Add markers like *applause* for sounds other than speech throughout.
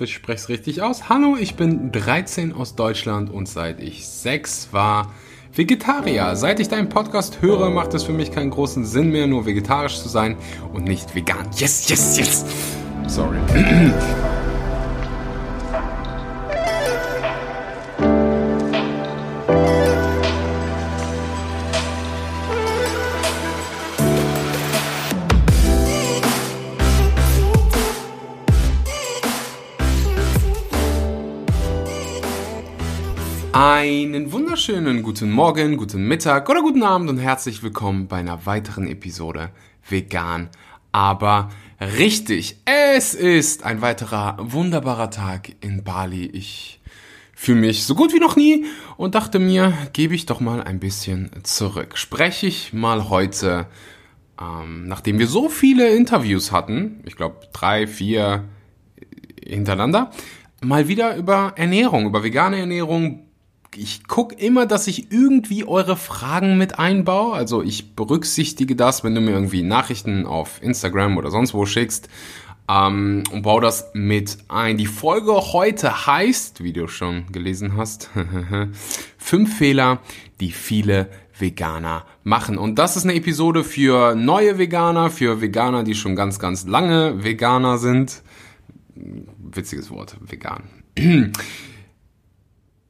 Ich spreche es richtig aus. Hallo, ich bin 13 aus Deutschland und seit ich 6 war Vegetarier. Seit ich deinen Podcast höre, macht es für mich keinen großen Sinn mehr, nur vegetarisch zu sein und nicht vegan. Yes, yes, yes. Sorry. *clears throat* wunderschönen guten Morgen, guten Mittag oder guten Abend und herzlich willkommen bei einer weiteren Episode Vegan, aber richtig. Es ist ein weiterer wunderbarer Tag in Bali. Ich fühle mich so gut wie noch nie und dachte mir, gebe ich doch mal ein bisschen zurück. Spreche ich mal heute, ähm, nachdem wir so viele Interviews hatten, ich glaube drei, vier hintereinander, mal wieder über Ernährung, über vegane Ernährung, ich gucke immer, dass ich irgendwie eure Fragen mit einbaue. Also ich berücksichtige das, wenn du mir irgendwie Nachrichten auf Instagram oder sonst wo schickst ähm, und baue das mit ein. Die Folge heute heißt, wie du schon gelesen hast, *laughs* fünf Fehler, die viele Veganer machen. Und das ist eine Episode für neue Veganer, für Veganer, die schon ganz, ganz lange Veganer sind. Witziges Wort, vegan. *clears throat*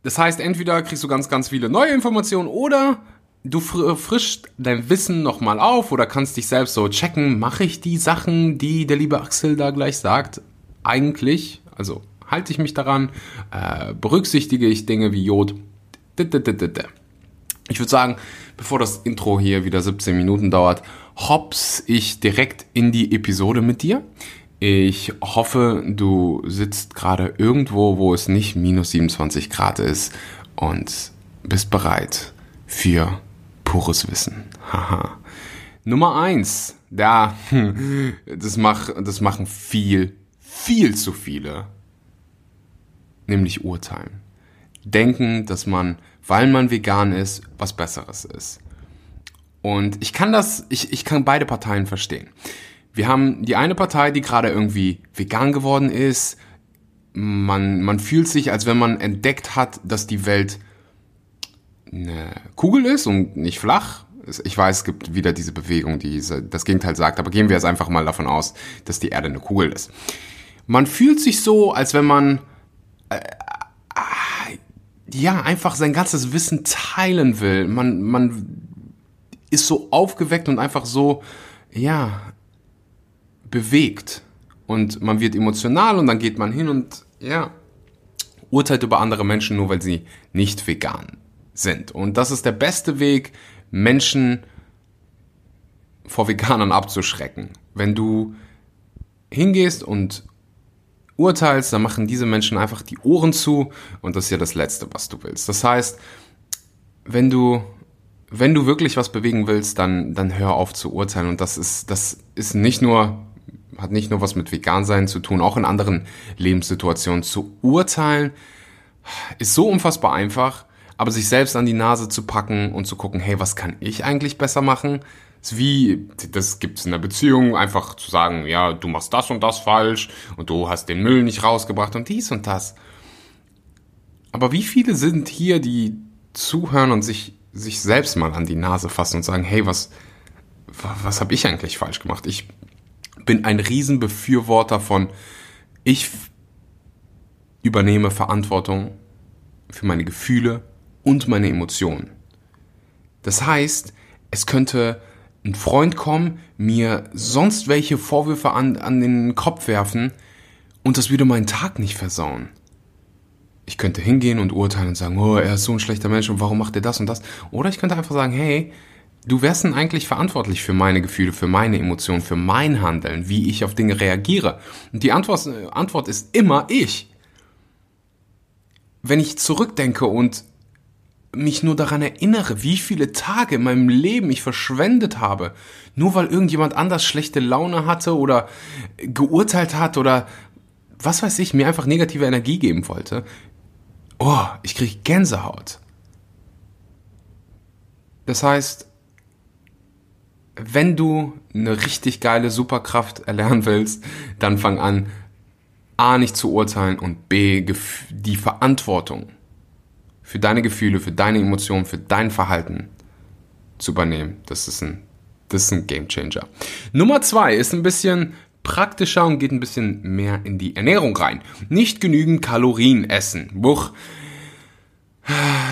Das heißt, entweder kriegst du ganz, ganz viele neue Informationen oder du frischst dein Wissen nochmal auf oder kannst dich selbst so checken, mache ich die Sachen, die der liebe Axel da gleich sagt, eigentlich, also halte ich mich daran, äh, berücksichtige ich Dinge wie Jod. Ich würde sagen, bevor das Intro hier wieder 17 Minuten dauert, hops ich direkt in die Episode mit dir. Ich hoffe, du sitzt gerade irgendwo, wo es nicht minus 27 Grad ist und bist bereit für pures Wissen. Haha. Nummer eins, da, *laughs* das, mach, das machen viel, viel zu viele, nämlich urteilen. Denken, dass man, weil man vegan ist, was Besseres ist. Und ich kann das, ich, ich kann beide Parteien verstehen. Wir haben die eine Partei, die gerade irgendwie vegan geworden ist. Man, man fühlt sich, als wenn man entdeckt hat, dass die Welt eine Kugel ist und nicht flach. Ich weiß, es gibt wieder diese Bewegung, die das Gegenteil sagt, aber gehen wir jetzt einfach mal davon aus, dass die Erde eine Kugel ist. Man fühlt sich so, als wenn man äh, ja einfach sein ganzes Wissen teilen will. Man, man ist so aufgeweckt und einfach so, ja, bewegt und man wird emotional und dann geht man hin und ja, urteilt über andere Menschen nur, weil sie nicht vegan sind. Und das ist der beste Weg, Menschen vor Veganern abzuschrecken. Wenn du hingehst und urteilst, dann machen diese Menschen einfach die Ohren zu und das ist ja das Letzte, was du willst. Das heißt, wenn du wenn du wirklich was bewegen willst, dann dann hör auf zu urteilen und das ist das ist nicht nur hat nicht nur was mit Vegansein zu tun, auch in anderen Lebenssituationen. Zu urteilen ist so unfassbar einfach, aber sich selbst an die Nase zu packen und zu gucken, hey, was kann ich eigentlich besser machen? Ist wie, das gibt es in der Beziehung, einfach zu sagen, ja, du machst das und das falsch und du hast den Müll nicht rausgebracht und dies und das. Aber wie viele sind hier, die zuhören und sich, sich selbst mal an die Nase fassen und sagen, hey, was, was habe ich eigentlich falsch gemacht? Ich bin ein Riesenbefürworter von, ich übernehme Verantwortung für meine Gefühle und meine Emotionen. Das heißt, es könnte ein Freund kommen, mir sonst welche Vorwürfe an, an den Kopf werfen und das würde meinen Tag nicht versauen. Ich könnte hingehen und urteilen und sagen, oh, er ist so ein schlechter Mensch und warum macht er das und das? Oder ich könnte einfach sagen, hey, du wärst denn eigentlich verantwortlich für meine Gefühle, für meine Emotionen, für mein Handeln, wie ich auf Dinge reagiere? Und die Antwort, Antwort ist immer ich. Wenn ich zurückdenke und mich nur daran erinnere, wie viele Tage in meinem Leben ich verschwendet habe, nur weil irgendjemand anders schlechte Laune hatte oder geurteilt hat oder was weiß ich, mir einfach negative Energie geben wollte, oh, ich kriege Gänsehaut. Das heißt, wenn du eine richtig geile Superkraft erlernen willst, dann fang an, A nicht zu urteilen und B die Verantwortung für deine Gefühle, für deine Emotionen, für dein Verhalten zu übernehmen. Das ist ein, das ist ein Game Changer. Nummer zwei ist ein bisschen praktischer und geht ein bisschen mehr in die Ernährung rein. Nicht genügend Kalorien essen. Buch.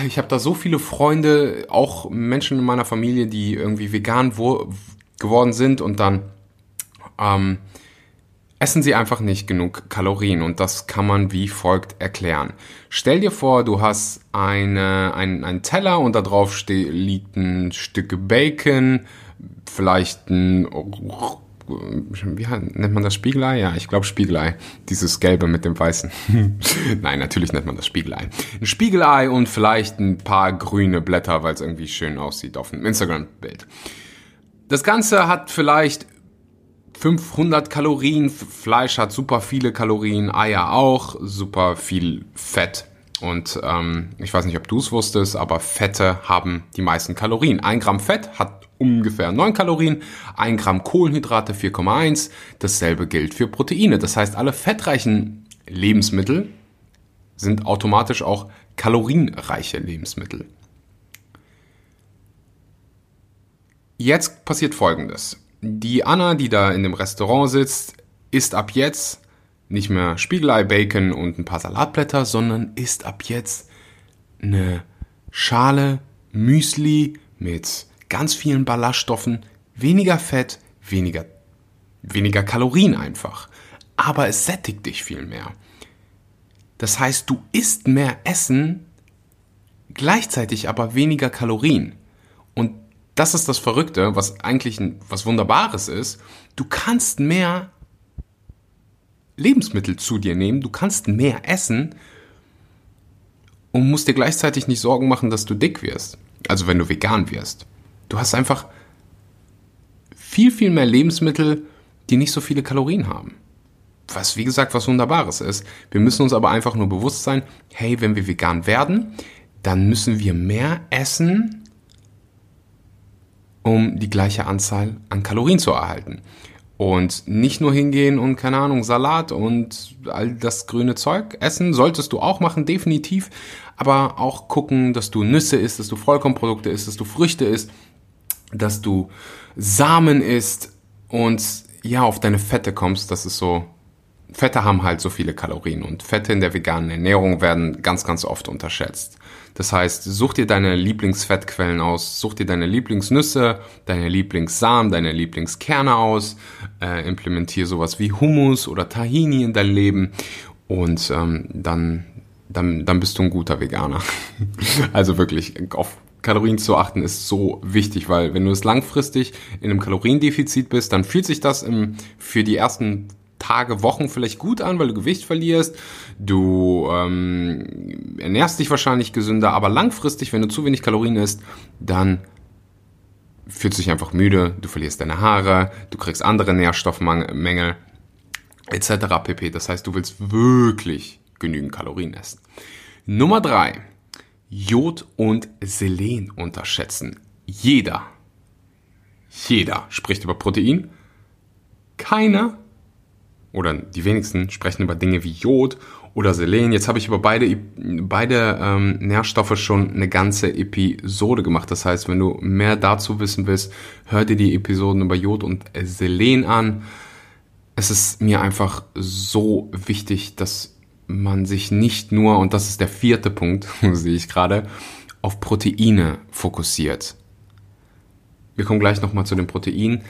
Ich habe da so viele Freunde, auch Menschen in meiner Familie, die irgendwie vegan geworden sind und dann ähm, essen sie einfach nicht genug Kalorien und das kann man wie folgt erklären. Stell dir vor, du hast eine, ein, einen Teller und da drauf liegt ein Stück Bacon, vielleicht ein wie nennt man das Spiegelei? Ja, ich glaube Spiegelei. Dieses gelbe mit dem weißen. *laughs* Nein, natürlich nennt man das Spiegelei. Ein Spiegelei und vielleicht ein paar grüne Blätter, weil es irgendwie schön aussieht auf einem Instagram-Bild. Das Ganze hat vielleicht 500 Kalorien. Fleisch hat super viele Kalorien, Eier auch, super viel Fett. Und ähm, ich weiß nicht, ob du es wusstest, aber Fette haben die meisten Kalorien. Ein Gramm Fett hat ungefähr 9 Kalorien, ein Gramm Kohlenhydrate 4,1. Dasselbe gilt für Proteine. Das heißt, alle fettreichen Lebensmittel sind automatisch auch kalorienreiche Lebensmittel. Jetzt passiert Folgendes. Die Anna, die da in dem Restaurant sitzt, isst ab jetzt nicht mehr Spiegelei, Bacon und ein paar Salatblätter, sondern isst ab jetzt eine Schale Müsli mit ganz vielen Ballaststoffen, weniger Fett, weniger, weniger Kalorien einfach. Aber es sättigt dich viel mehr. Das heißt, du isst mehr Essen, gleichzeitig aber weniger Kalorien. Und das ist das Verrückte, was eigentlich ein, was Wunderbares ist. Du kannst mehr Lebensmittel zu dir nehmen, du kannst mehr essen und musst dir gleichzeitig nicht Sorgen machen, dass du dick wirst. Also wenn du vegan wirst. Du hast einfach viel, viel mehr Lebensmittel, die nicht so viele Kalorien haben. Was, wie gesagt, was Wunderbares ist. Wir müssen uns aber einfach nur bewusst sein, hey, wenn wir vegan werden, dann müssen wir mehr essen, um die gleiche Anzahl an Kalorien zu erhalten. Und nicht nur hingehen und, keine Ahnung, Salat und all das grüne Zeug essen, solltest du auch machen, definitiv. Aber auch gucken, dass du Nüsse isst, dass du Vollkornprodukte isst, dass du Früchte isst, dass du Samen isst und ja, auf deine Fette kommst. Das ist so, Fette haben halt so viele Kalorien und Fette in der veganen Ernährung werden ganz, ganz oft unterschätzt. Das heißt, such dir deine Lieblingsfettquellen aus, such dir deine Lieblingsnüsse, deine Lieblingssamen, deine Lieblingskerne aus, äh, implementier sowas wie Hummus oder Tahini in dein Leben und ähm, dann, dann, dann bist du ein guter Veganer. *laughs* also wirklich, auf Kalorien zu achten ist so wichtig, weil wenn du es langfristig in einem Kaloriendefizit bist, dann fühlt sich das im, für die ersten Tage, Wochen vielleicht gut an, weil du Gewicht verlierst. Du ähm, ernährst dich wahrscheinlich gesünder, aber langfristig, wenn du zu wenig Kalorien isst, dann fühlst du dich einfach müde, du verlierst deine Haare, du kriegst andere Nährstoffmängel etc. pp. Das heißt, du willst wirklich genügend Kalorien essen. Nummer drei: Jod und Selen unterschätzen. Jeder, jeder spricht über Protein. Keiner oder die wenigsten sprechen über Dinge wie Jod oder Selen. Jetzt habe ich über beide, beide ähm, Nährstoffe schon eine ganze Episode gemacht. Das heißt, wenn du mehr dazu wissen willst, hör dir die Episoden über Jod und Selen an. Es ist mir einfach so wichtig, dass man sich nicht nur, und das ist der vierte Punkt, *laughs* sehe ich gerade, auf Proteine fokussiert. Wir kommen gleich nochmal zu den Proteinen.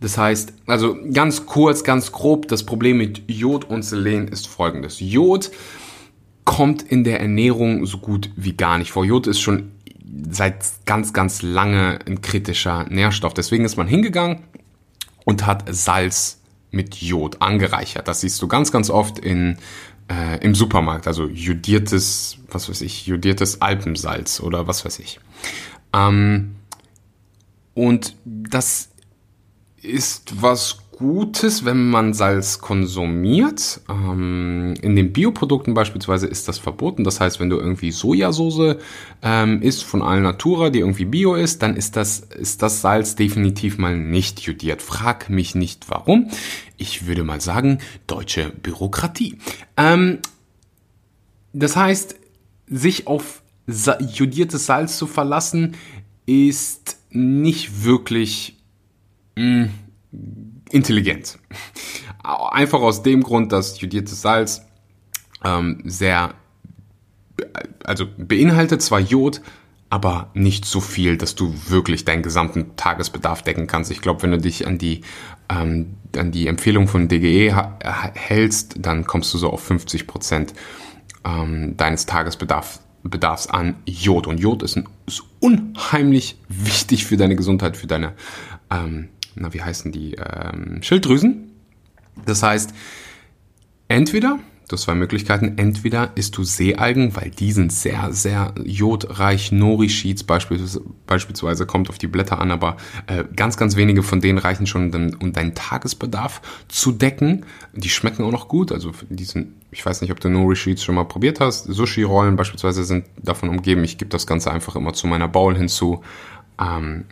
Das heißt, also ganz kurz, ganz grob, das Problem mit Jod und Selen ist folgendes. Jod kommt in der Ernährung so gut wie gar nicht vor. Jod ist schon seit ganz, ganz lange ein kritischer Nährstoff. Deswegen ist man hingegangen und hat Salz mit Jod angereichert. Das siehst du ganz, ganz oft in, äh, im Supermarkt. Also jodiertes, was weiß ich, jodiertes Alpensalz oder was weiß ich. Ähm, und das ist was Gutes, wenn man Salz konsumiert. Ähm, in den Bioprodukten beispielsweise ist das verboten. Das heißt, wenn du irgendwie Sojasauce ähm, isst von Alnatura, die irgendwie Bio ist, dann ist das, ist das Salz definitiv mal nicht jodiert. Frag mich nicht warum. Ich würde mal sagen, deutsche Bürokratie. Ähm, das heißt, sich auf jodiertes Salz zu verlassen, ist nicht wirklich mh, mm, intelligent. Einfach aus dem Grund, dass jodiertes Salz ähm, sehr, also beinhaltet zwar Jod, aber nicht so viel, dass du wirklich deinen gesamten Tagesbedarf decken kannst. Ich glaube, wenn du dich an die, ähm, an die Empfehlung von DGE hältst, dann kommst du so auf 50 Prozent ähm, deines Tagesbedarfs Bedarfs an Jod. Und Jod ist, ein, ist unheimlich wichtig für deine Gesundheit, für deine ähm, na, wie heißen die, ähm, Schilddrüsen. Das heißt, entweder, du hast zwei Möglichkeiten, entweder isst du Seealgen, weil die sind sehr, sehr jodreich, Nori-Sheets beispielsweise, beispielsweise kommt auf die Blätter an, aber äh, ganz, ganz wenige von denen reichen schon, um deinen Tagesbedarf zu decken. Die schmecken auch noch gut, also die sind, ich weiß nicht, ob du Nori-Sheets schon mal probiert hast. Sushi-Rollen beispielsweise sind davon umgeben. Ich gebe das Ganze einfach immer zu meiner Bowl hinzu. Ähm,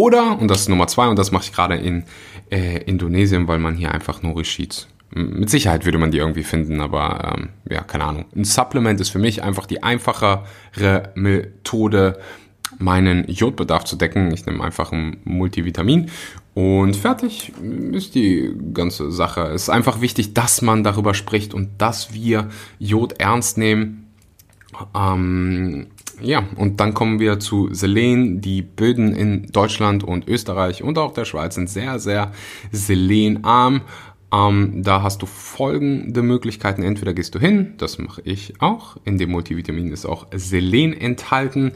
oder, und das ist Nummer zwei, und das mache ich gerade in äh, Indonesien, weil man hier einfach Nori Sheets mit Sicherheit würde man die irgendwie finden, aber ähm, ja, keine Ahnung. Ein Supplement ist für mich einfach die einfachere Methode, meinen Jodbedarf zu decken. Ich nehme einfach ein Multivitamin und fertig ist die ganze Sache. Es ist einfach wichtig, dass man darüber spricht und dass wir Jod ernst nehmen. Ähm, ja, und dann kommen wir zu Selen. Die Böden in Deutschland und Österreich und auch der Schweiz sind sehr, sehr selenarm. Ähm, da hast du folgende Möglichkeiten. Entweder gehst du hin, das mache ich auch. In dem Multivitamin ist auch Selen enthalten.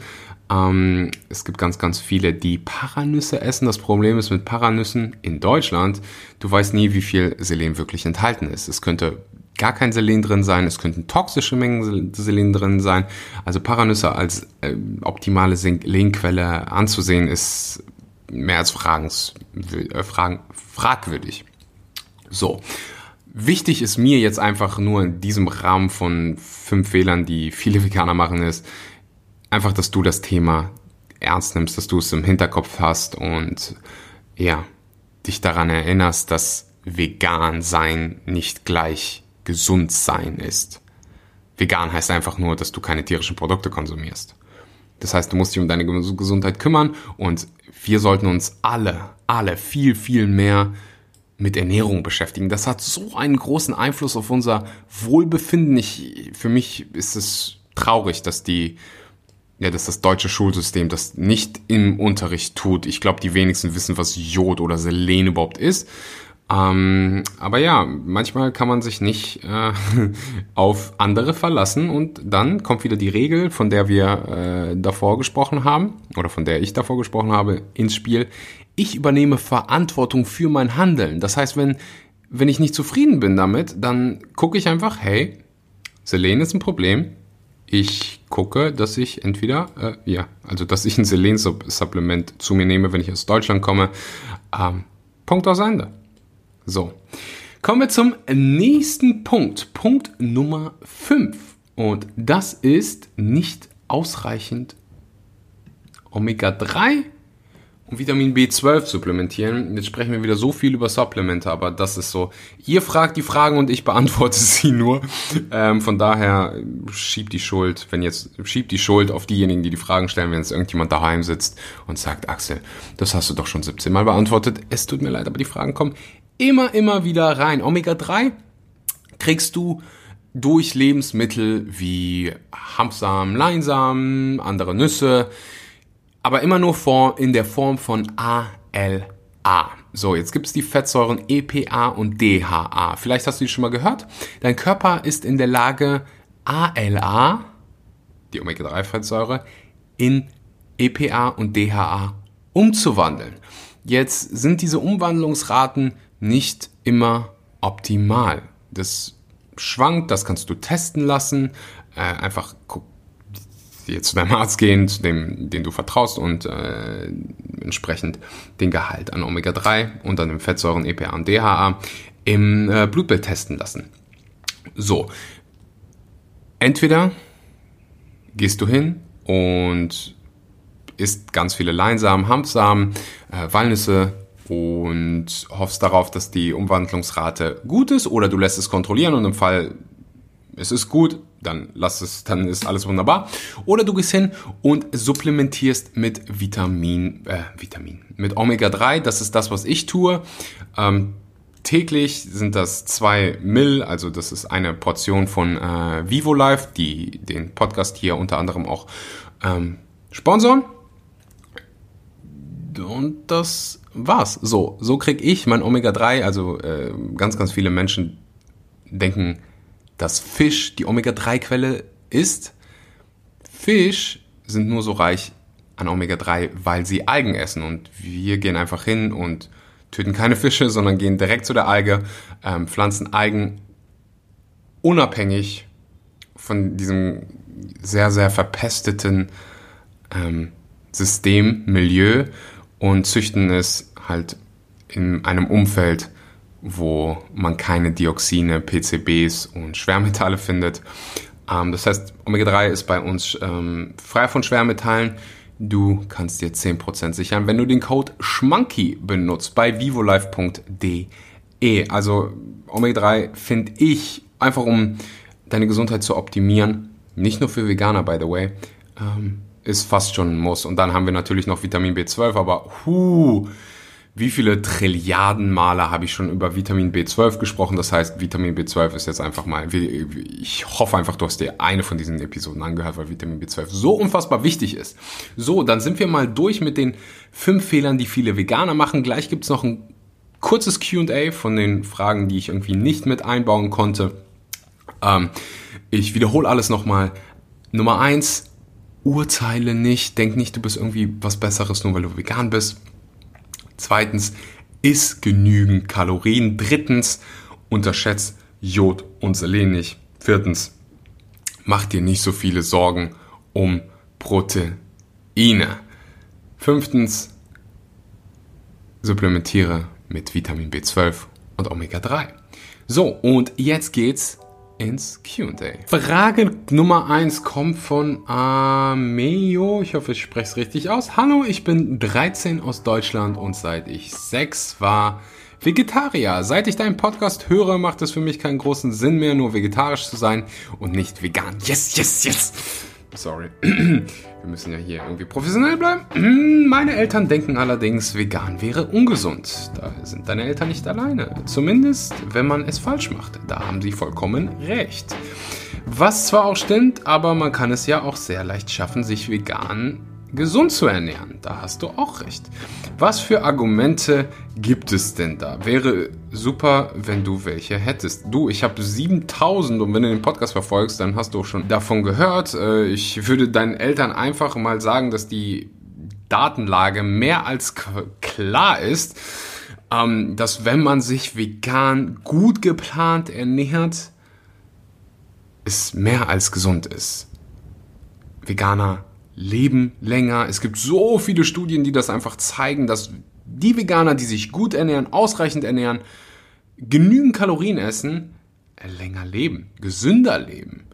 Ähm, es gibt ganz, ganz viele, die Paranüsse essen. Das Problem ist mit Paranüssen in Deutschland, du weißt nie, wie viel Selen wirklich enthalten ist. Es könnte gar kein Selen drin sein, es könnten toxische Mengen Selen drin sein. Also Paranüsse als äh, optimale Selenquelle anzusehen, ist mehr als fragens, äh, fragen, fragwürdig. So. Wichtig ist mir jetzt einfach nur in diesem Rahmen von fünf Fehlern, die viele Veganer machen, ist einfach, dass du das Thema ernst nimmst, dass du es im Hinterkopf hast und ja, dich daran erinnerst, dass vegan sein nicht gleich gesund sein ist. Vegan heißt einfach nur, dass du keine tierischen Produkte konsumierst. Das heißt, du musst dich um deine Gesundheit kümmern und wir sollten uns alle, alle viel, viel mehr mit Ernährung beschäftigen. Das hat so einen großen Einfluss auf unser Wohlbefinden. Ich, für mich ist es traurig, dass die, ja, dass das deutsche Schulsystem das nicht im Unterricht tut. Ich glaube, die wenigsten wissen, was Jod oder Selen überhaupt ist. Ähm, aber ja, manchmal kann man sich nicht äh, *laughs* auf andere verlassen und dann kommt wieder die Regel, von der wir äh, davor gesprochen haben oder von der ich davor gesprochen habe, ins Spiel. Ich übernehme Verantwortung für mein Handeln. Das heißt, wenn, wenn ich nicht zufrieden bin damit, dann gucke ich einfach, hey, Selen ist ein Problem. Ich gucke, dass ich entweder, äh, ja, also dass ich ein Selen-Supplement zu mir nehme, wenn ich aus Deutschland komme. Ähm, Punkt aus Ende. So, kommen wir zum nächsten Punkt. Punkt Nummer 5. Und das ist nicht ausreichend Omega-3 und Vitamin B12 supplementieren. Jetzt sprechen wir wieder so viel über Supplemente, aber das ist so. Ihr fragt die Fragen und ich beantworte *laughs* sie nur. Ähm, von daher schiebt die Schuld, wenn jetzt schiebt die Schuld auf diejenigen, die die Fragen stellen, wenn jetzt irgendjemand daheim sitzt und sagt, Axel, das hast du doch schon 17 Mal beantwortet. Es tut mir leid, aber die Fragen kommen immer, immer wieder rein. Omega-3 kriegst du durch Lebensmittel wie Hanfsamen, Leinsamen, andere Nüsse, aber immer nur in der Form von ALA. So, jetzt gibt es die Fettsäuren EPA und DHA. Vielleicht hast du die schon mal gehört. Dein Körper ist in der Lage, ALA, die Omega-3-Fettsäure, in EPA und DHA umzuwandeln. Jetzt sind diese Umwandlungsraten nicht immer optimal. Das schwankt, das kannst du testen lassen. Äh, einfach jetzt zu deinem Arzt gehen, zu dem, den du vertraust und äh, entsprechend den Gehalt an Omega-3 und an den Fettsäuren EPA und DHA im äh, Blutbild testen lassen. So, entweder gehst du hin und isst ganz viele Leinsamen, Hanfsamen, äh, Walnüsse und hoffst darauf, dass die Umwandlungsrate gut ist oder du lässt es kontrollieren und im Fall es ist gut, dann lass es, dann ist alles wunderbar. Oder du gehst hin und supplementierst mit Vitamin, äh, Vitamin, mit Omega-3. Das ist das, was ich tue. Ähm, täglich sind das zwei Mill, also das ist eine Portion von äh, Vivo Life, die den Podcast hier unter anderem auch ähm, sponsoren. Und das war's. So, so krieg ich mein Omega-3. Also äh, ganz, ganz viele Menschen denken, dass Fisch die Omega-3-Quelle ist. Fisch sind nur so reich an Omega-3, weil sie Algen essen. Und wir gehen einfach hin und töten keine Fische, sondern gehen direkt zu der Alge, ähm, pflanzen Algen unabhängig von diesem sehr, sehr verpesteten ähm, System, Milieu und züchten es halt in einem Umfeld, wo man keine Dioxine, PCBs und Schwermetalle findet. Ähm, das heißt, Omega-3 ist bei uns ähm, frei von Schwermetallen. Du kannst dir 10% sichern, wenn du den Code SCHMANKY benutzt bei vivolife.de. Also Omega-3 finde ich, einfach um deine Gesundheit zu optimieren, nicht nur für Veganer, by the way, ähm, ist fast schon ein Muss. Und dann haben wir natürlich noch Vitamin B12, aber huh, wie viele Trilliarden Male habe ich schon über Vitamin B12 gesprochen. Das heißt, Vitamin B12 ist jetzt einfach mal, ich hoffe einfach, du hast dir eine von diesen Episoden angehört, weil Vitamin B12 so unfassbar wichtig ist. So, dann sind wir mal durch mit den fünf Fehlern, die viele Veganer machen. Gleich gibt es noch ein kurzes QA von den Fragen, die ich irgendwie nicht mit einbauen konnte. Ähm, ich wiederhole alles nochmal. Nummer eins, urteile nicht, denk nicht, du bist irgendwie was Besseres, nur weil du vegan bist Zweitens, iss genügend Kalorien. Drittens, unterschätzt Jod und Selen nicht. Viertens, mach dir nicht so viele Sorgen um Proteine. Fünftens, supplementiere mit Vitamin B12 und Omega 3. So, und jetzt geht's ins QA. Frage Nummer 1 kommt von Ameo. Ich hoffe, ich spreche es richtig aus. Hallo, ich bin 13 aus Deutschland und seit ich 6 war Vegetarier. Seit ich deinen Podcast höre, macht es für mich keinen großen Sinn mehr, nur vegetarisch zu sein und nicht vegan. Yes, yes, yes. Sorry. *clears throat* Wir müssen ja hier irgendwie professionell bleiben. *clears throat* Meine Eltern denken allerdings, vegan wäre ungesund. Da sind deine Eltern nicht alleine. Zumindest, wenn man es falsch macht. Da haben sie vollkommen recht. Was zwar auch stimmt, aber man kann es ja auch sehr leicht schaffen, sich vegan gesund zu ernähren. Da hast du auch recht. Was für Argumente gibt es denn da? Wäre super, wenn du welche hättest. Du, ich habe 7000 und wenn du den Podcast verfolgst, dann hast du auch schon davon gehört. Äh, ich würde deinen Eltern einfach mal sagen, dass die Datenlage mehr als klar ist, ähm, dass wenn man sich vegan gut geplant ernährt, es mehr als gesund ist. Veganer leben länger. Es gibt so viele Studien, die das einfach zeigen, dass die Veganer, die sich gut ernähren, ausreichend ernähren, genügend Kalorien essen, länger leben, gesünder leben.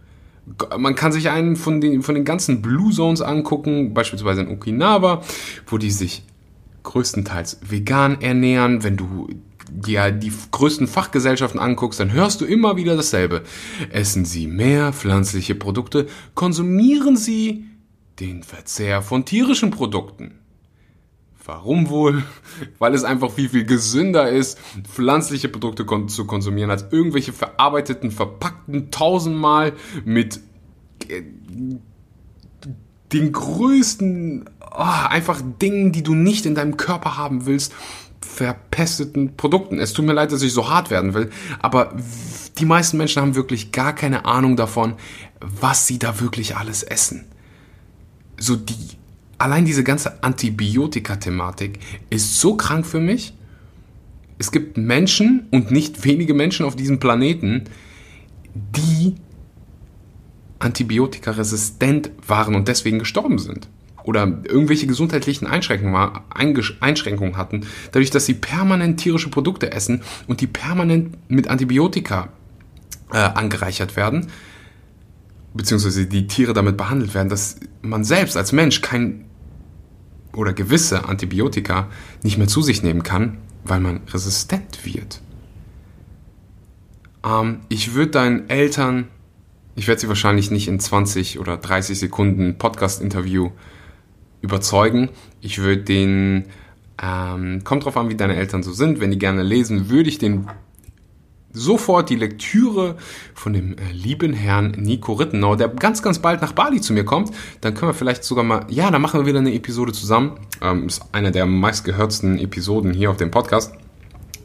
Man kann sich einen von den, von den ganzen Blue Zones angucken, beispielsweise in Okinawa, wo die sich größtenteils vegan ernähren. Wenn du dir die größten Fachgesellschaften anguckst, dann hörst du immer wieder dasselbe. Essen sie mehr pflanzliche Produkte, konsumieren sie den Verzehr von tierischen Produkten. Warum wohl? *laughs* Weil es einfach viel, viel gesünder ist, pflanzliche Produkte zu konsumieren, als irgendwelche verarbeiteten, verpackten, tausendmal mit äh, den größten, oh, einfach Dingen, die du nicht in deinem Körper haben willst, verpesteten Produkten. Es tut mir leid, dass ich so hart werden will, aber die meisten Menschen haben wirklich gar keine Ahnung davon, was sie da wirklich alles essen so die, allein diese ganze Antibiotika-Thematik ist so krank für mich. Es gibt Menschen und nicht wenige Menschen auf diesem Planeten, die antibiotikaresistent waren und deswegen gestorben sind oder irgendwelche gesundheitlichen Einschränkungen hatten, dadurch, dass sie permanent tierische Produkte essen und die permanent mit Antibiotika äh, angereichert werden, beziehungsweise die Tiere damit behandelt werden, dass man selbst als Mensch kein oder gewisse Antibiotika nicht mehr zu sich nehmen kann, weil man resistent wird. Ähm, ich würde deinen Eltern, ich werde sie wahrscheinlich nicht in 20 oder 30 Sekunden Podcast-Interview überzeugen. Ich würde den, ähm, kommt drauf an, wie deine Eltern so sind. Wenn die gerne lesen, würde ich den sofort die Lektüre von dem äh, lieben Herrn Nico Rittenau, der ganz, ganz bald nach Bali zu mir kommt. Dann können wir vielleicht sogar mal, ja, dann machen wir wieder eine Episode zusammen. Ähm, ist einer der meistgehörtsten Episoden hier auf dem Podcast.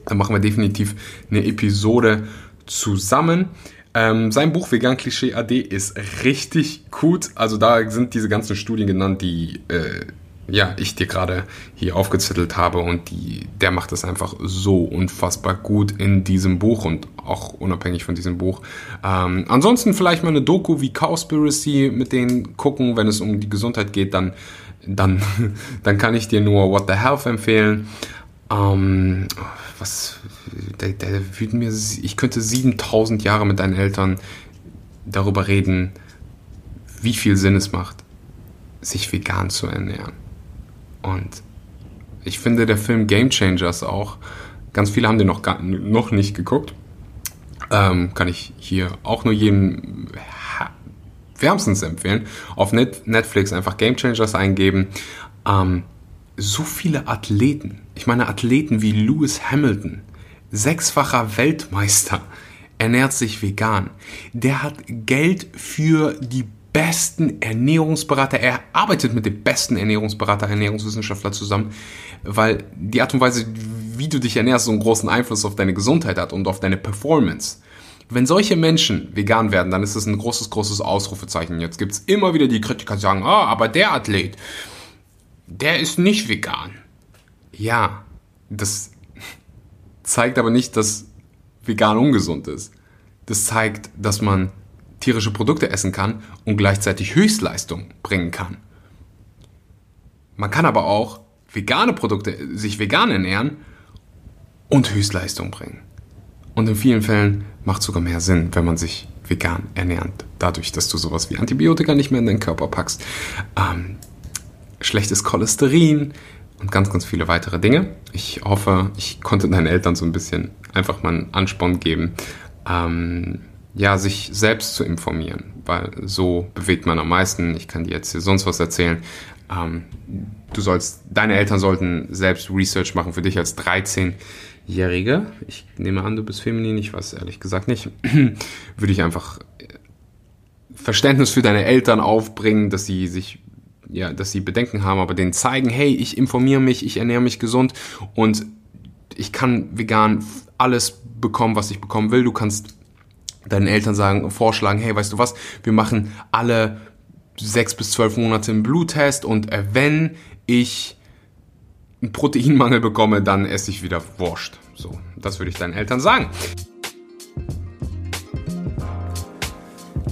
Dann machen wir definitiv eine Episode zusammen. Ähm, sein Buch Vegan Klischee AD ist richtig gut. Also da sind diese ganzen Studien genannt, die äh, ja, ich dir gerade hier aufgezettelt habe und die, der macht es einfach so unfassbar gut in diesem Buch und auch unabhängig von diesem Buch. Ähm, ansonsten vielleicht mal eine Doku wie Cowspiracy mit denen gucken, wenn es um die Gesundheit geht, dann, dann, *laughs* dann kann ich dir nur What the Health empfehlen. Ähm, was, der, der würde mir, ich könnte 7000 Jahre mit deinen Eltern darüber reden, wie viel Sinn es macht, sich vegan zu ernähren. Und ich finde der Film Game Changers auch, ganz viele haben den noch, gar, noch nicht geguckt. Ähm, kann ich hier auch nur jedem wärmstens empfehlen. Auf Netflix einfach Game Changers eingeben. Ähm, so viele Athleten, ich meine Athleten wie Lewis Hamilton, sechsfacher Weltmeister, ernährt sich vegan. Der hat Geld für die besten Ernährungsberater, er arbeitet mit dem besten Ernährungsberater, Ernährungswissenschaftler zusammen, weil die Art und Weise, wie du dich ernährst, so einen großen Einfluss auf deine Gesundheit hat und auf deine Performance. Wenn solche Menschen vegan werden, dann ist das ein großes, großes Ausrufezeichen. Jetzt gibt es immer wieder die Kritiker, die sagen, ah, aber der Athlet, der ist nicht vegan. Ja, das zeigt aber nicht, dass vegan ungesund ist. Das zeigt, dass man tierische Produkte essen kann und gleichzeitig Höchstleistung bringen kann. Man kann aber auch vegane Produkte, sich vegan ernähren und Höchstleistung bringen. Und in vielen Fällen macht sogar mehr Sinn, wenn man sich vegan ernährt. Dadurch, dass du sowas wie Antibiotika nicht mehr in den Körper packst. Ähm, schlechtes Cholesterin und ganz, ganz viele weitere Dinge. Ich hoffe, ich konnte deinen Eltern so ein bisschen einfach mal einen Ansporn geben, ähm, ja, sich selbst zu informieren, weil so bewegt man am meisten. Ich kann dir jetzt hier sonst was erzählen. Ähm, du sollst, deine Eltern sollten selbst Research machen für dich als 13-Jährige. Ich nehme an, du bist feminin, ich weiß ehrlich gesagt nicht. *clears throat* Würde ich einfach Verständnis für deine Eltern aufbringen, dass sie sich ja, dass sie Bedenken haben, aber denen zeigen, hey, ich informiere mich, ich ernähre mich gesund und ich kann vegan alles bekommen, was ich bekommen will. Du kannst deinen Eltern sagen, vorschlagen, hey, weißt du was, wir machen alle sechs bis zwölf Monate einen Bluttest und äh, wenn ich einen Proteinmangel bekomme, dann esse ich wieder Wurst. So, das würde ich deinen Eltern sagen.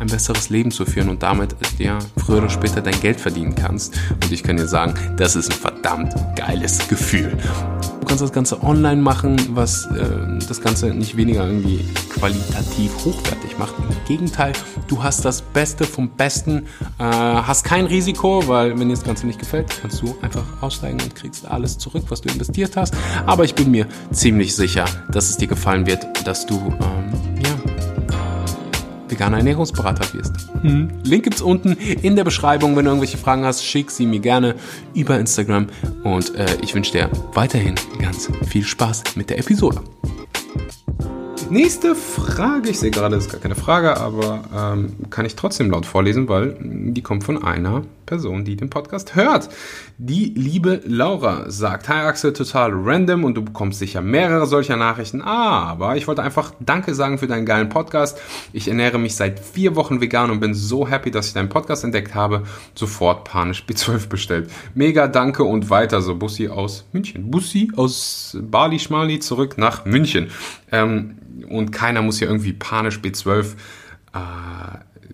ein besseres Leben zu führen und damit ja früher oder später dein Geld verdienen kannst. Und ich kann dir sagen, das ist ein verdammt geiles Gefühl. Du kannst das Ganze online machen, was äh, das Ganze nicht weniger irgendwie qualitativ hochwertig macht. Im Gegenteil, du hast das Beste vom Besten, äh, hast kein Risiko, weil wenn dir das Ganze nicht gefällt, kannst du einfach aussteigen und kriegst alles zurück, was du investiert hast. Aber ich bin mir ziemlich sicher, dass es dir gefallen wird, dass du ähm, veganer Ernährungsberater wirst. Hm. Link gibt's unten in der Beschreibung. Wenn du irgendwelche Fragen hast, schick sie mir gerne über Instagram. Und äh, ich wünsche dir weiterhin ganz viel Spaß mit der Episode. Nächste Frage. Ich sehe gerade, das ist gar keine Frage, aber ähm, kann ich trotzdem laut vorlesen, weil die kommt von einer Person, die den Podcast hört. Die liebe Laura sagt, Hi Axel, total random und du bekommst sicher mehrere solcher Nachrichten, aber ich wollte einfach Danke sagen für deinen geilen Podcast. Ich ernähre mich seit vier Wochen vegan und bin so happy, dass ich deinen Podcast entdeckt habe. Sofort panisch B12 bestellt. Mega Danke und weiter so. Bussi aus München. Bussi aus Bali Schmali zurück nach München. Ähm, und keiner muss hier irgendwie panisch B12 äh,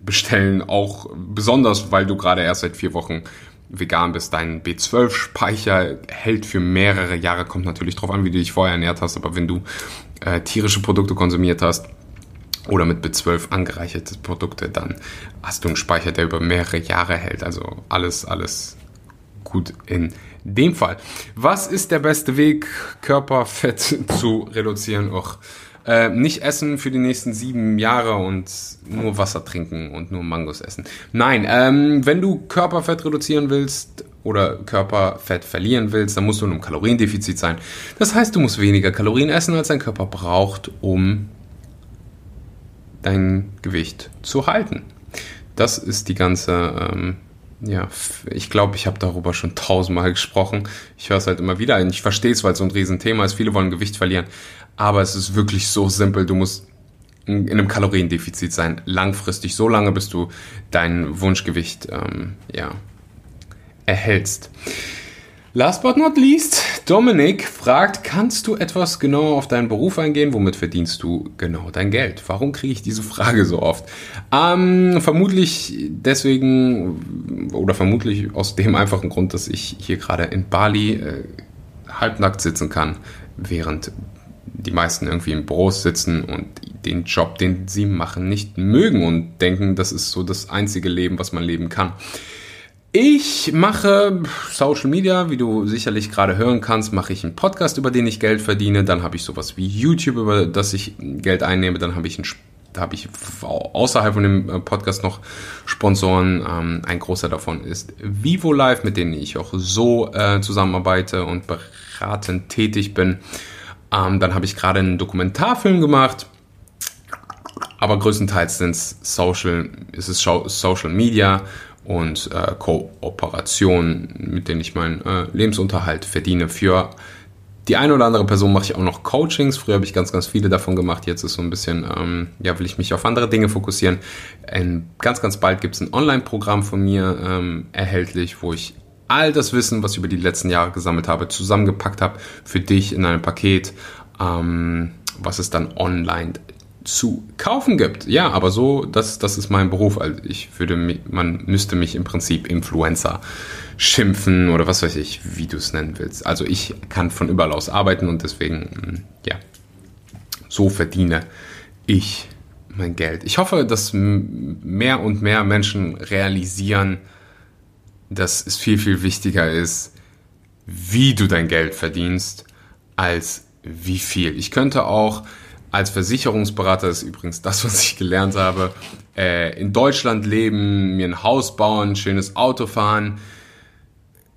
bestellen, auch besonders, weil du gerade erst seit vier Wochen vegan bist. Dein B12-Speicher hält für mehrere Jahre, kommt natürlich drauf an, wie du dich vorher ernährt hast, aber wenn du äh, tierische Produkte konsumiert hast, oder mit B12 angereicherte Produkte, dann hast du einen Speicher, der über mehrere Jahre hält. Also alles, alles gut in dem Fall. Was ist der beste Weg, Körperfett *laughs* zu reduzieren? Och, äh, nicht essen für die nächsten sieben Jahre und nur Wasser trinken und nur Mangos essen. Nein, ähm, wenn du Körperfett reduzieren willst oder Körperfett verlieren willst, dann musst du in einem Kaloriendefizit sein. Das heißt, du musst weniger Kalorien essen, als dein Körper braucht, um dein Gewicht zu halten. Das ist die ganze, ähm, ja, ich glaube, ich habe darüber schon tausendmal gesprochen. Ich höre es halt immer wieder. Ich verstehe es, weil es so ein Riesenthema ist. Viele wollen Gewicht verlieren. Aber es ist wirklich so simpel. Du musst in einem Kaloriendefizit sein, langfristig, so lange, bis du dein Wunschgewicht ähm, ja, erhältst. Last but not least, Dominik fragt, kannst du etwas genauer auf deinen Beruf eingehen? Womit verdienst du genau dein Geld? Warum kriege ich diese Frage so oft? Ähm, vermutlich deswegen oder vermutlich aus dem einfachen Grund, dass ich hier gerade in Bali äh, halbnackt sitzen kann, während die meisten irgendwie im Büro sitzen und den Job, den sie machen, nicht mögen und denken, das ist so das einzige Leben, was man leben kann. Ich mache Social Media, wie du sicherlich gerade hören kannst, mache ich einen Podcast, über den ich Geld verdiene. Dann habe ich sowas wie YouTube, über das ich Geld einnehme. Dann habe ich, einen, habe ich außerhalb von dem äh, Podcast noch Sponsoren. Ähm, ein großer davon ist Vivo Live, mit denen ich auch so äh, zusammenarbeite und beratend tätig bin. Ähm, dann habe ich gerade einen Dokumentarfilm gemacht. Aber größtenteils sind es Social, ist es Social Media und äh, Kooperationen, mit denen ich meinen äh, Lebensunterhalt verdiene. Für die eine oder andere Person mache ich auch noch Coachings. Früher habe ich ganz, ganz viele davon gemacht. Jetzt ist so ein bisschen, ähm, ja, will ich mich auf andere Dinge fokussieren. Ähm, ganz, ganz bald gibt es ein Online-Programm von mir ähm, erhältlich, wo ich all das Wissen, was ich über die letzten Jahre gesammelt habe, zusammengepackt habe für dich in einem Paket, ähm, was es dann online zu kaufen gibt. Ja, aber so, das, das ist mein Beruf. Also ich würde, man müsste mich im Prinzip Influencer schimpfen oder was weiß ich, wie du es nennen willst. Also ich kann von überall aus arbeiten und deswegen, mm, ja, so verdiene ich mein Geld. Ich hoffe, dass mehr und mehr Menschen realisieren, dass es viel, viel wichtiger ist, wie du dein Geld verdienst, als wie viel. Ich könnte auch als Versicherungsberater, ist übrigens das, was ich gelernt habe, äh, in Deutschland leben, mir ein Haus bauen, schönes Auto fahren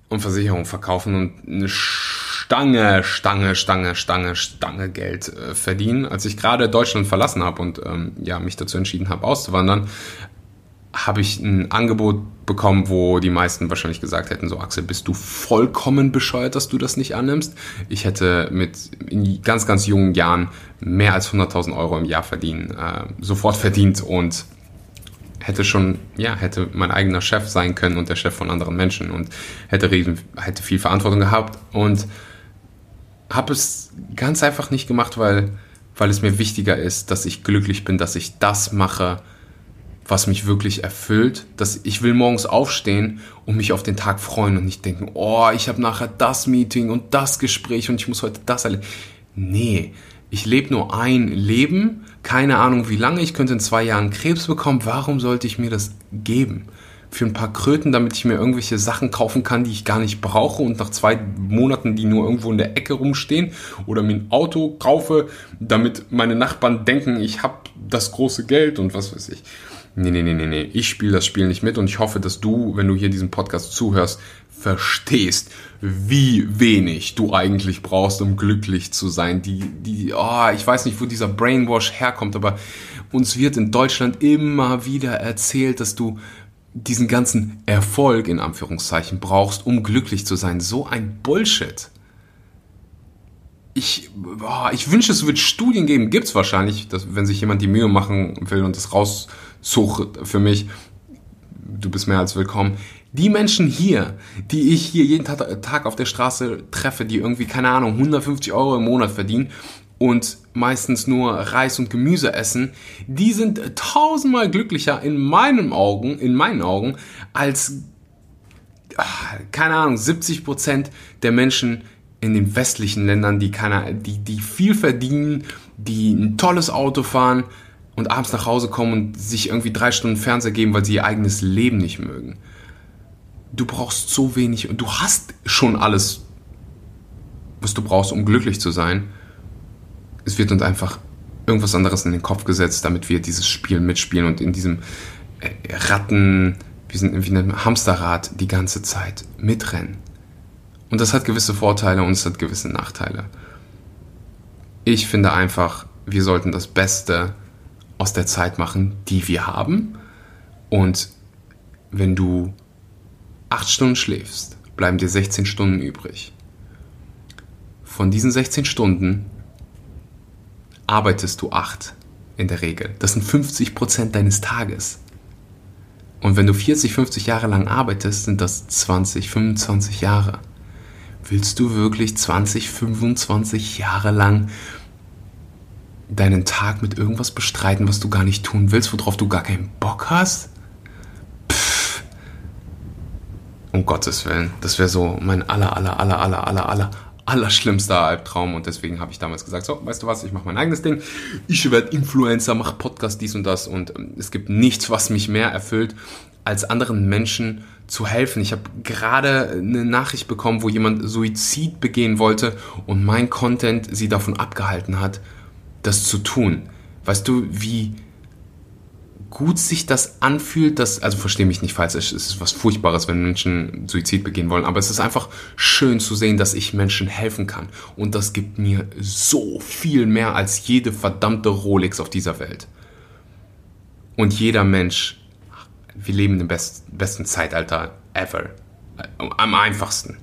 und Versicherung verkaufen und eine Stange, Stange, Stange, Stange, Stange Geld äh, verdienen. Als ich gerade Deutschland verlassen habe und ähm, ja, mich dazu entschieden habe, auszuwandern, habe ich ein Angebot bekommen, wo die meisten wahrscheinlich gesagt hätten, so Axel, bist du vollkommen bescheuert, dass du das nicht annimmst? Ich hätte mit in ganz, ganz jungen Jahren mehr als 100.000 Euro im Jahr verdienen, äh, sofort verdient und hätte schon, ja, hätte mein eigener Chef sein können und der Chef von anderen Menschen und hätte, riesen, hätte viel Verantwortung gehabt und habe es ganz einfach nicht gemacht, weil, weil es mir wichtiger ist, dass ich glücklich bin, dass ich das mache, was mich wirklich erfüllt, dass ich will morgens aufstehen und mich auf den Tag freuen und nicht denken, oh, ich habe nachher das Meeting und das Gespräch und ich muss heute das erleben. Nee, ich lebe nur ein Leben, keine Ahnung wie lange, ich könnte in zwei Jahren Krebs bekommen, warum sollte ich mir das geben? Für ein paar Kröten, damit ich mir irgendwelche Sachen kaufen kann, die ich gar nicht brauche und nach zwei Monaten die nur irgendwo in der Ecke rumstehen oder mir ein Auto kaufe, damit meine Nachbarn denken, ich habe das große Geld und was weiß ich. Nee, nee, nee, nee, nee. Ich spiele das Spiel nicht mit und ich hoffe, dass du, wenn du hier diesen Podcast zuhörst, verstehst, wie wenig du eigentlich brauchst, um glücklich zu sein. Die, die, oh, ich weiß nicht, wo dieser Brainwash herkommt, aber uns wird in Deutschland immer wieder erzählt, dass du diesen ganzen Erfolg in Anführungszeichen brauchst, um glücklich zu sein. So ein Bullshit. Ich, oh, ich wünsche, es wird Studien geben, gibt es wahrscheinlich, dass, wenn sich jemand die Mühe machen will und das raussucht für mich, du bist mehr als willkommen. Die Menschen hier, die ich hier jeden Tag auf der Straße treffe, die irgendwie, keine Ahnung, 150 Euro im Monat verdienen und meistens nur Reis und Gemüse essen, die sind tausendmal glücklicher in meinen Augen, in meinen Augen, als, ah, keine Ahnung, 70 Prozent der Menschen in den westlichen Ländern, die, keine, die, die viel verdienen, die ein tolles Auto fahren und abends nach Hause kommen und sich irgendwie drei Stunden Fernseher geben, weil sie ihr eigenes Leben nicht mögen du brauchst so wenig und du hast schon alles, was du brauchst, um glücklich zu sein. Es wird uns einfach irgendwas anderes in den Kopf gesetzt, damit wir dieses Spiel mitspielen und in diesem äh, Ratten, wir sind wie ein Hamsterrad die ganze Zeit mitrennen. Und das hat gewisse Vorteile und es hat gewisse Nachteile. Ich finde einfach, wir sollten das Beste aus der Zeit machen, die wir haben. Und wenn du acht Stunden schläfst, bleiben dir 16 Stunden übrig. Von diesen 16 Stunden arbeitest du acht in der Regel. Das sind 50 Prozent deines Tages. Und wenn du 40, 50 Jahre lang arbeitest, sind das 20, 25 Jahre. Willst du wirklich 20, 25 Jahre lang deinen Tag mit irgendwas bestreiten, was du gar nicht tun willst, worauf du gar keinen Bock hast? Um Gottes Willen. Das wäre so mein aller, aller, aller, aller, aller, aller, aller schlimmster Albtraum. Und deswegen habe ich damals gesagt, so, weißt du was, ich mache mein eigenes Ding. Ich werde Influencer, mache Podcast, dies und das. Und ähm, es gibt nichts, was mich mehr erfüllt, als anderen Menschen zu helfen. Ich habe gerade eine Nachricht bekommen, wo jemand Suizid begehen wollte und mein Content sie davon abgehalten hat, das zu tun. Weißt du, wie gut sich das anfühlt, dass, also verstehe mich nicht falsch, es ist was Furchtbares, wenn Menschen Suizid begehen wollen, aber es ist einfach schön zu sehen, dass ich Menschen helfen kann. Und das gibt mir so viel mehr als jede verdammte Rolex auf dieser Welt. Und jeder Mensch, wir leben im best, besten Zeitalter ever. Am einfachsten.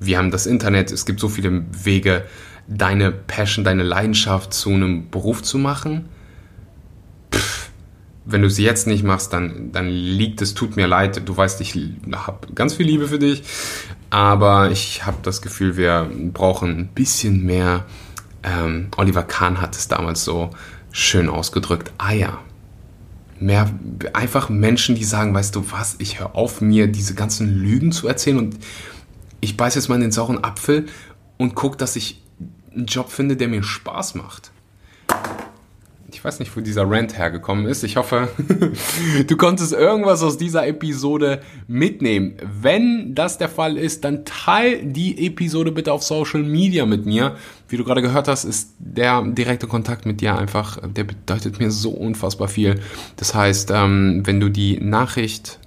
Wir haben das Internet, es gibt so viele Wege, deine Passion, deine Leidenschaft zu einem Beruf zu machen wenn du es jetzt nicht machst, dann, dann liegt es, tut mir leid, du weißt, ich habe ganz viel Liebe für dich, aber ich habe das Gefühl, wir brauchen ein bisschen mehr, ähm, Oliver Kahn hat es damals so schön ausgedrückt, Eier. Mehr, einfach Menschen, die sagen, weißt du was, ich höre auf, mir diese ganzen Lügen zu erzählen und ich beiß jetzt mal in den sauren Apfel und guck, dass ich einen Job finde, der mir Spaß macht ich weiß nicht, wo dieser Rant hergekommen ist. Ich hoffe, *laughs* du konntest irgendwas aus dieser Episode mitnehmen. Wenn das der Fall ist, dann teil die Episode bitte auf Social Media mit mir. Wie du gerade gehört hast, ist der direkte Kontakt mit dir einfach, der bedeutet mir so unfassbar viel. Das heißt, ähm, wenn du die Nachricht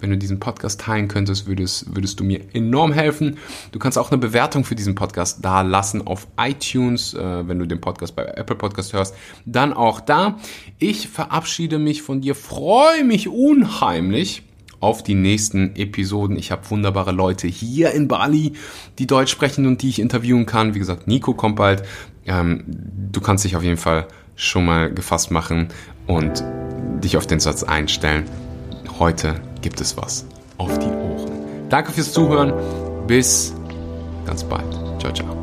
wenn du diesen Podcast teilen könntest, würdest, würdest du mir enorm helfen. Du kannst auch eine Bewertung für diesen Podcast da lassen auf iTunes, äh, wenn du den Podcast bei Apple Podcast hörst. Dann auch da. Ich verabschiede mich von dir, freue mich unheimlich auf die nächsten Episoden. Ich habe wunderbare Leute hier in Bali, die Deutsch sprechen und die ich interviewen kann. Wie gesagt, Nico kommt bald. Ähm, du kannst dich auf jeden Fall schon mal gefasst machen und dich auf den Satz einstellen. Heute gibt es was auf die Ohren. Danke fürs Zuhören. Bis ganz bald. Ciao, ciao.